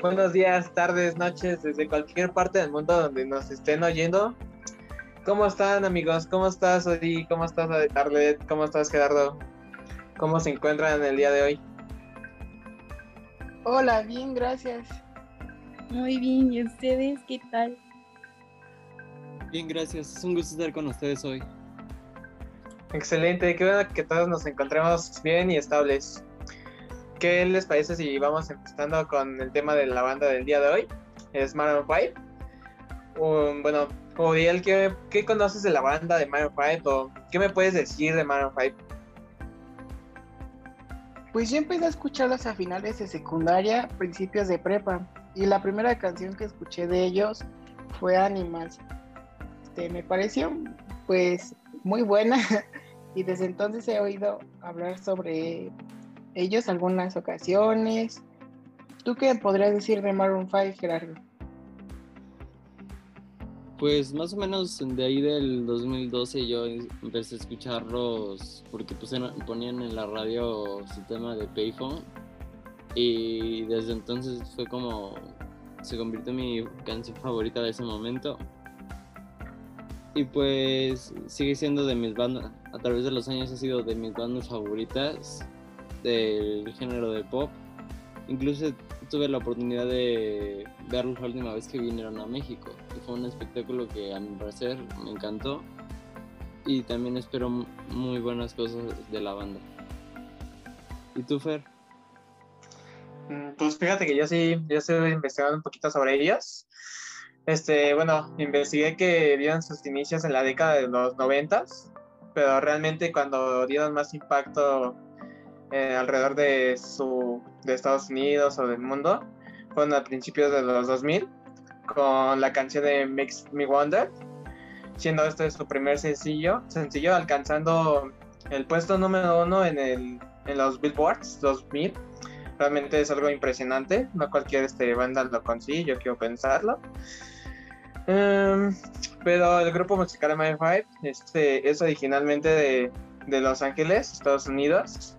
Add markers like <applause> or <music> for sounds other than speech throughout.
Buenos días, tardes, noches, desde cualquier parte del mundo donde nos estén oyendo. ¿Cómo están amigos? ¿Cómo estás, Odi? ¿Cómo estás, Arlet? ¿Cómo estás, Gerardo? ¿Cómo se encuentran en el día de hoy? Hola, bien, gracias. Muy bien, ¿y ustedes qué tal? Bien, gracias. Es un gusto estar con ustedes hoy. Excelente, qué bueno que todos nos encontremos bien y estables. ¿Qué les parece si vamos empezando con el tema de la banda del día de hoy? Es Maroon 5. Um, bueno, Uriel, ¿qué, ¿qué conoces de la banda de Maroon 5 o qué me puedes decir de Maroon 5? Pues yo empecé a escucharlos a finales de secundaria, principios de prepa, y la primera canción que escuché de ellos fue Animals. Este, me pareció pues muy buena <laughs> y desde entonces he oído hablar sobre ellos algunas ocasiones. ¿Tú qué podrías decir de Maroon 5, Gerardo? Pues más o menos de ahí del 2012 yo empecé a escucharlos porque pues, ponían en la radio su tema de Payphone y desde entonces fue como se convirtió en mi canción favorita de ese momento y pues sigue siendo de mis bandas a través de los años ha sido de mis bandas favoritas del género de pop incluso tuve la oportunidad de verlos la última vez que vinieron a México. Y fue un espectáculo que a mi parecer me encantó. Y también espero muy buenas cosas de la banda. ¿Y tú, Fer? Mm, pues fíjate que yo sí, yo estoy investigando un poquito sobre ellos. Este, bueno, investigué que dieron sus inicios en la década de los noventas, pero realmente cuando dieron más impacto eh, alrededor de su de Estados Unidos o del mundo fueron a principios de los 2000 con la canción de Makes Me Wonder siendo este su primer sencillo sencillo alcanzando el puesto número uno en, el, en los Billboards 2000 realmente es algo impresionante no cualquier este, banda lo consigue yo quiero pensarlo. Em, pero el grupo musical My Five este, es originalmente de, de Los Ángeles Estados Unidos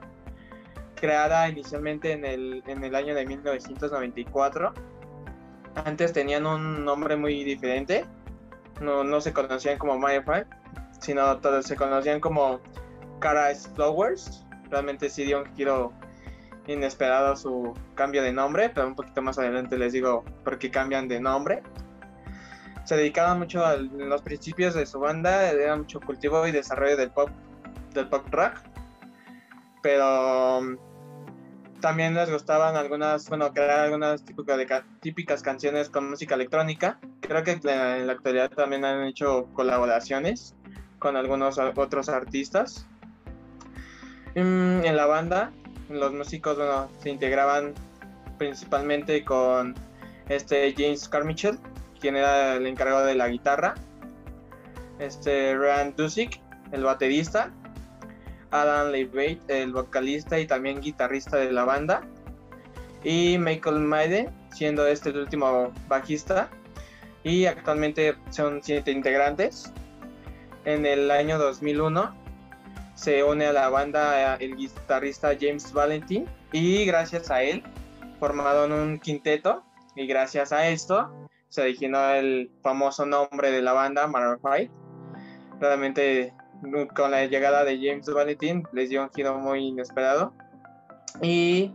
creada inicialmente en el, en el año de 1994. Antes tenían un nombre muy diferente, no, no se conocían como Five, sino todos se conocían como Cara Flowers. Realmente sí dio un giro inesperado su cambio de nombre, pero un poquito más adelante les digo por qué cambian de nombre. Se dedicaban mucho a los principios de su banda, era mucho cultivo y desarrollo del pop, del pop rock, pero también les gustaban algunas, bueno, crear algunas típicas, típicas canciones con música electrónica. Creo que en la actualidad también han hecho colaboraciones con algunos otros artistas. Mm, en la banda, los músicos bueno, se integraban principalmente con este James Carmichael, quien era el encargado de la guitarra, este Rand Dusik, el baterista, Alan Leibate, el vocalista y también guitarrista de la banda, y Michael Maiden, siendo este el último bajista, y actualmente son siete integrantes. En el año 2001 se une a la banda el guitarrista James Valentin y gracias a él formaron un quinteto y gracias a esto se originó el famoso nombre de la banda Maroon 5. Realmente con la llegada de James Valentin les dio un giro muy inesperado. Y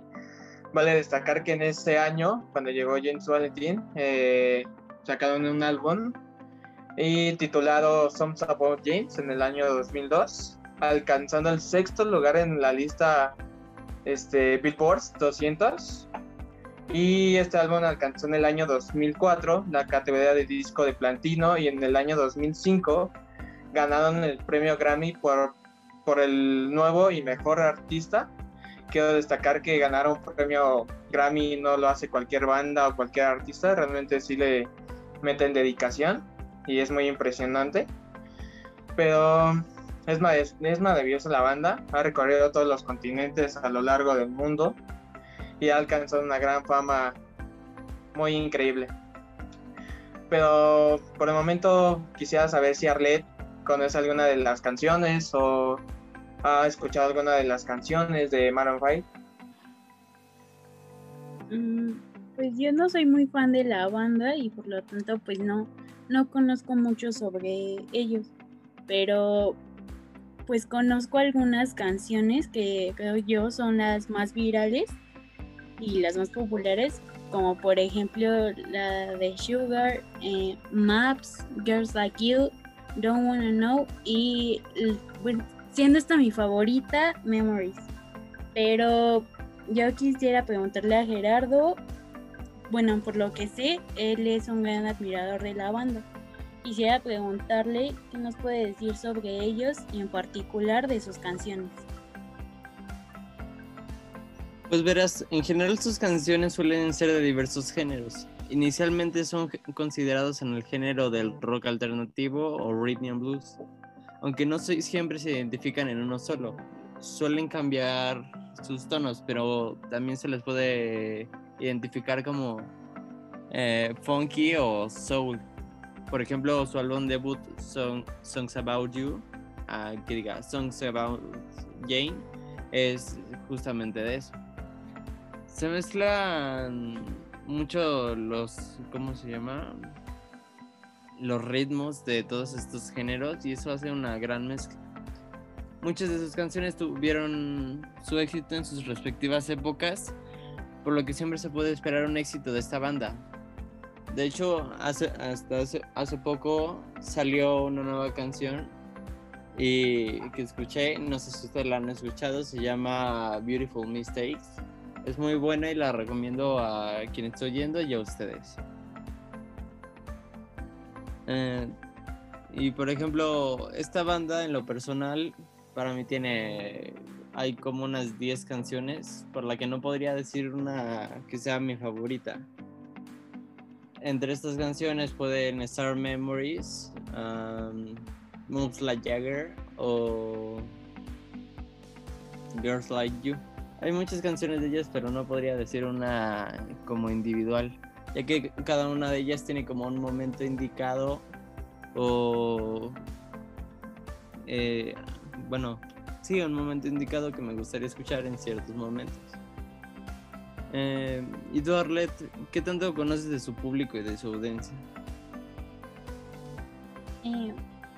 vale destacar que en ese año, cuando llegó James Valentin, eh, sacaron un álbum y titulado Some About James en el año 2002, alcanzando el sexto lugar en la lista este, Billboard 200. Y este álbum alcanzó en el año 2004 la categoría de disco de platino y en el año 2005 ganaron el premio Grammy por, por el nuevo y mejor artista. Quiero destacar que ganar un premio Grammy no lo hace cualquier banda o cualquier artista, realmente sí le meten dedicación y es muy impresionante. Pero es, es maravillosa la banda, ha recorrido todos los continentes a lo largo del mundo y ha alcanzado una gran fama muy increíble. Pero por el momento quisiera saber si Arlette conoce alguna de las canciones o ha escuchado alguna de las canciones de Maroon 5? Mm, pues yo no soy muy fan de la banda y por lo tanto pues no, no conozco mucho sobre ellos, pero pues conozco algunas canciones que creo yo son las más virales y las más populares, como por ejemplo la de Sugar, eh, Maps, Girls Like You, Don't Wanna Know y siendo esta mi favorita, Memories. Pero yo quisiera preguntarle a Gerardo, bueno, por lo que sé, él es un gran admirador de la banda. Quisiera preguntarle qué nos puede decir sobre ellos y en particular de sus canciones. Pues verás, en general sus canciones suelen ser de diversos géneros. Inicialmente son considerados en el género del rock alternativo o rhythm and blues, aunque no siempre se identifican en uno solo. Suelen cambiar sus tonos, pero también se les puede identificar como eh, funky o soul. Por ejemplo, su álbum debut Songs About You, uh, que diga Songs About Jane, es justamente de eso. Se mezclan mucho los, ¿cómo se llama? Los ritmos de todos estos géneros y eso hace una gran mezcla. Muchas de sus canciones tuvieron su éxito en sus respectivas épocas, por lo que siempre se puede esperar un éxito de esta banda. De hecho, hace, hasta hace, poco salió una nueva canción y que escuché, no sé si ustedes la han escuchado, se llama Beautiful Mistakes. Es muy buena y la recomiendo a quienes estoy oyendo y a ustedes. Eh, y por ejemplo, esta banda en lo personal para mí tiene hay como unas 10 canciones por la que no podría decir una que sea mi favorita entre estas canciones pueden estar Memories, um, Moves Like Jagger o Girls Like You. Hay muchas canciones de ellas, pero no podría decir una como individual, ya que cada una de ellas tiene como un momento indicado o, eh, bueno, sí, un momento indicado que me gustaría escuchar en ciertos momentos. Eh, y tú, Arlette, ¿qué tanto conoces de su público y de su audiencia? Eh,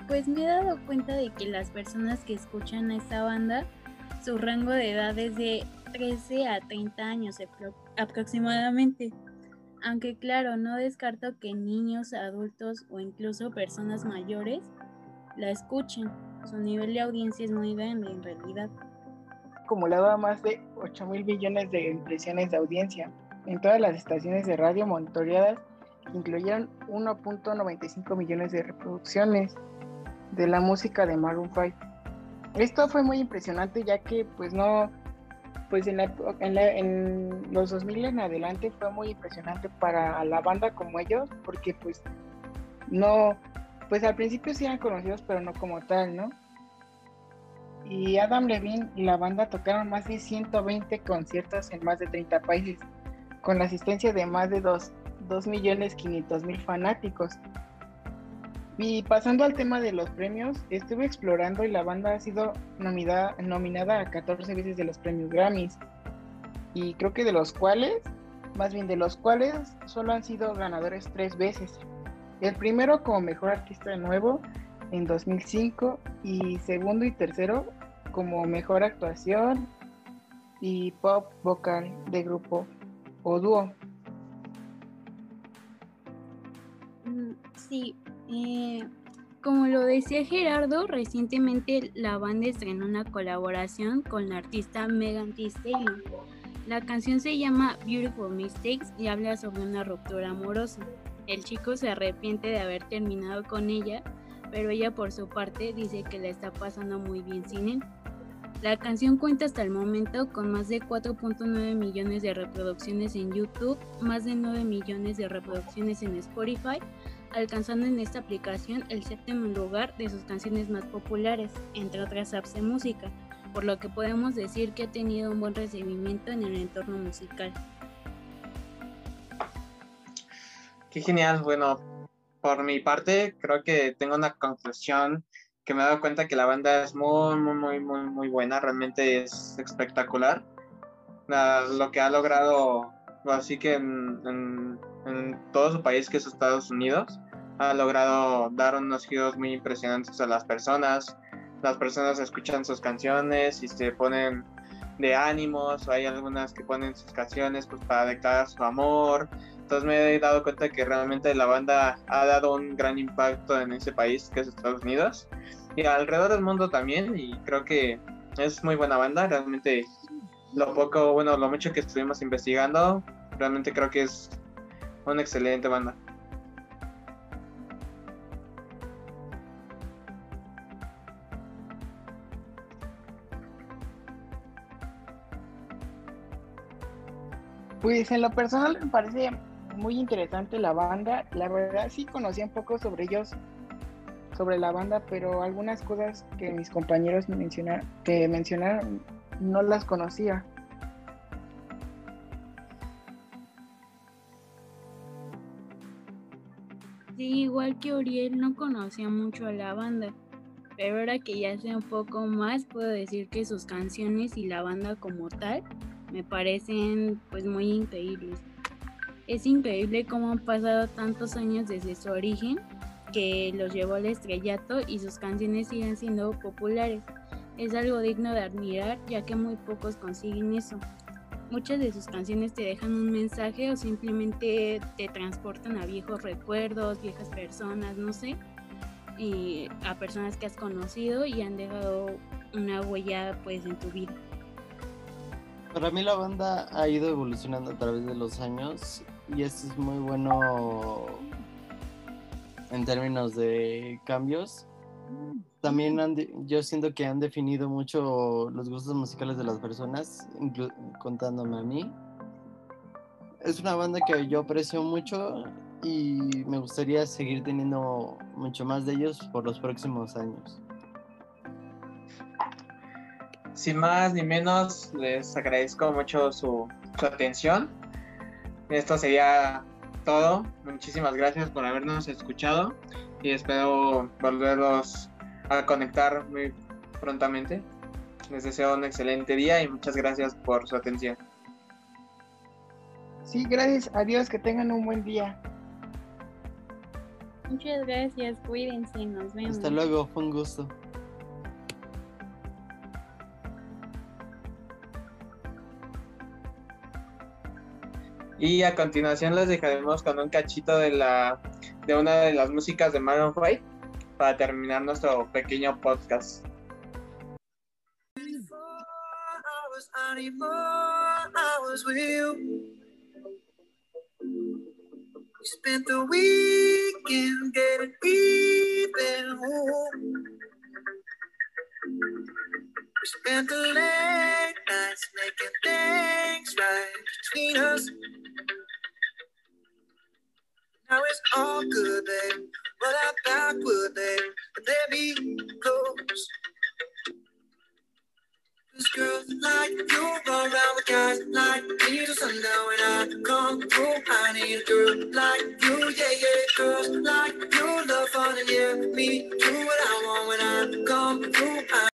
pues me he dado cuenta de que las personas que escuchan a esta banda, su rango de edad es de 13 a 30 años aproximadamente. Aunque claro, no descarto que niños, adultos o incluso personas mayores la escuchen. Su nivel de audiencia es muy grande en realidad acumulado a más de 8 mil billones de impresiones de audiencia en todas las estaciones de radio monitoreadas, que incluyeron 1.95 millones de reproducciones de la música de Maroon 5. Esto fue muy impresionante ya que pues no, pues en, en, los 2000 en adelante fue muy impresionante para la banda como ellos, porque pues no, pues al principio sí eran conocidos pero no como tal, ¿no? y Adam Levine y la banda tocaron más de 120 conciertos en más de 30 países, con la asistencia de más de 2.500.000 fanáticos. Y pasando al tema de los premios, estuve explorando y la banda ha sido nominada, nominada a 14 veces de los premios Grammys. Y creo que de los cuales, más bien de los cuales, solo han sido ganadores tres veces. El primero como mejor artista de nuevo en 2005 y segundo y tercero como mejor actuación y pop vocal de grupo o dúo. Mm, sí, eh, como lo decía Gerardo, recientemente la banda estrenó una colaboración con la artista Megan Thee Stallion. La canción se llama Beautiful Mistakes y habla sobre una ruptura amorosa. El chico se arrepiente de haber terminado con ella pero ella por su parte dice que la está pasando muy bien sin él. La canción cuenta hasta el momento con más de 4.9 millones de reproducciones en YouTube, más de 9 millones de reproducciones en Spotify, alcanzando en esta aplicación el séptimo lugar de sus canciones más populares, entre otras apps de música, por lo que podemos decir que ha tenido un buen recibimiento en el entorno musical. Qué genial, bueno, por mi parte, creo que tengo una conclusión que me he dado cuenta que la banda es muy, muy, muy, muy, muy buena, realmente es espectacular. lo que ha logrado así que en, en, todo su país, que es Estados Unidos, ha logrado dar unos giros muy impresionantes a las personas. Las personas escuchan sus canciones y se ponen de ánimos, o hay algunas que ponen sus canciones pues, para declarar su amor. Entonces me he dado cuenta que realmente la banda ha dado un gran impacto en ese país que es Estados Unidos y alrededor del mundo también y creo que es muy buena banda, realmente lo poco, bueno, lo mucho que estuvimos investigando, realmente creo que es una excelente banda. Pues en lo personal me parece muy interesante la banda. La verdad sí conocía un poco sobre ellos, sobre la banda, pero algunas cosas que mis compañeros mencionaron, que mencionaron no las conocía. Que Uriel no conocía mucho a la banda, pero ahora que ya sé un poco más, puedo decir que sus canciones y la banda como tal me parecen pues muy increíbles. Es increíble cómo han pasado tantos años desde su origen que los llevó al estrellato y sus canciones siguen siendo populares. Es algo digno de admirar ya que muy pocos consiguen eso. Muchas de sus canciones te dejan un mensaje o simplemente te transportan a viejos recuerdos, viejas personas, no sé, y a personas que has conocido y han dejado una huella pues en tu vida. Para mí la banda ha ido evolucionando a través de los años y esto es muy bueno en términos de cambios. También yo siento que han definido mucho los gustos musicales de las personas, contándome a mí. Es una banda que yo aprecio mucho y me gustaría seguir teniendo mucho más de ellos por los próximos años. sin más ni menos, les agradezco mucho su, atención. Esto sería todo. Muchísimas gracias por habernos escuchado y espero volverlos a conectar muy prontamente. Les deseo un excelente día y muchas gracias por su atención. Sí, gracias. Adiós, que tengan un buen día. Muchas gracias, cuídense, nos vemos. Hasta luego, fue un gusto. Y a continuación les dejaremos con un cachito de la de una de las músicas de Maroon 5 para terminar nuestro pequeño podcast. spent the weekend getting even. We spent the late nights making things right between us. Now it's all good, babe. But I thought would, babe. But there be goes. Cause girls like you run around with guys like me till sundown when I come through. I need a girl like you, yeah, yeah. Girls like you love fun and yeah, me do what I want when I come through. I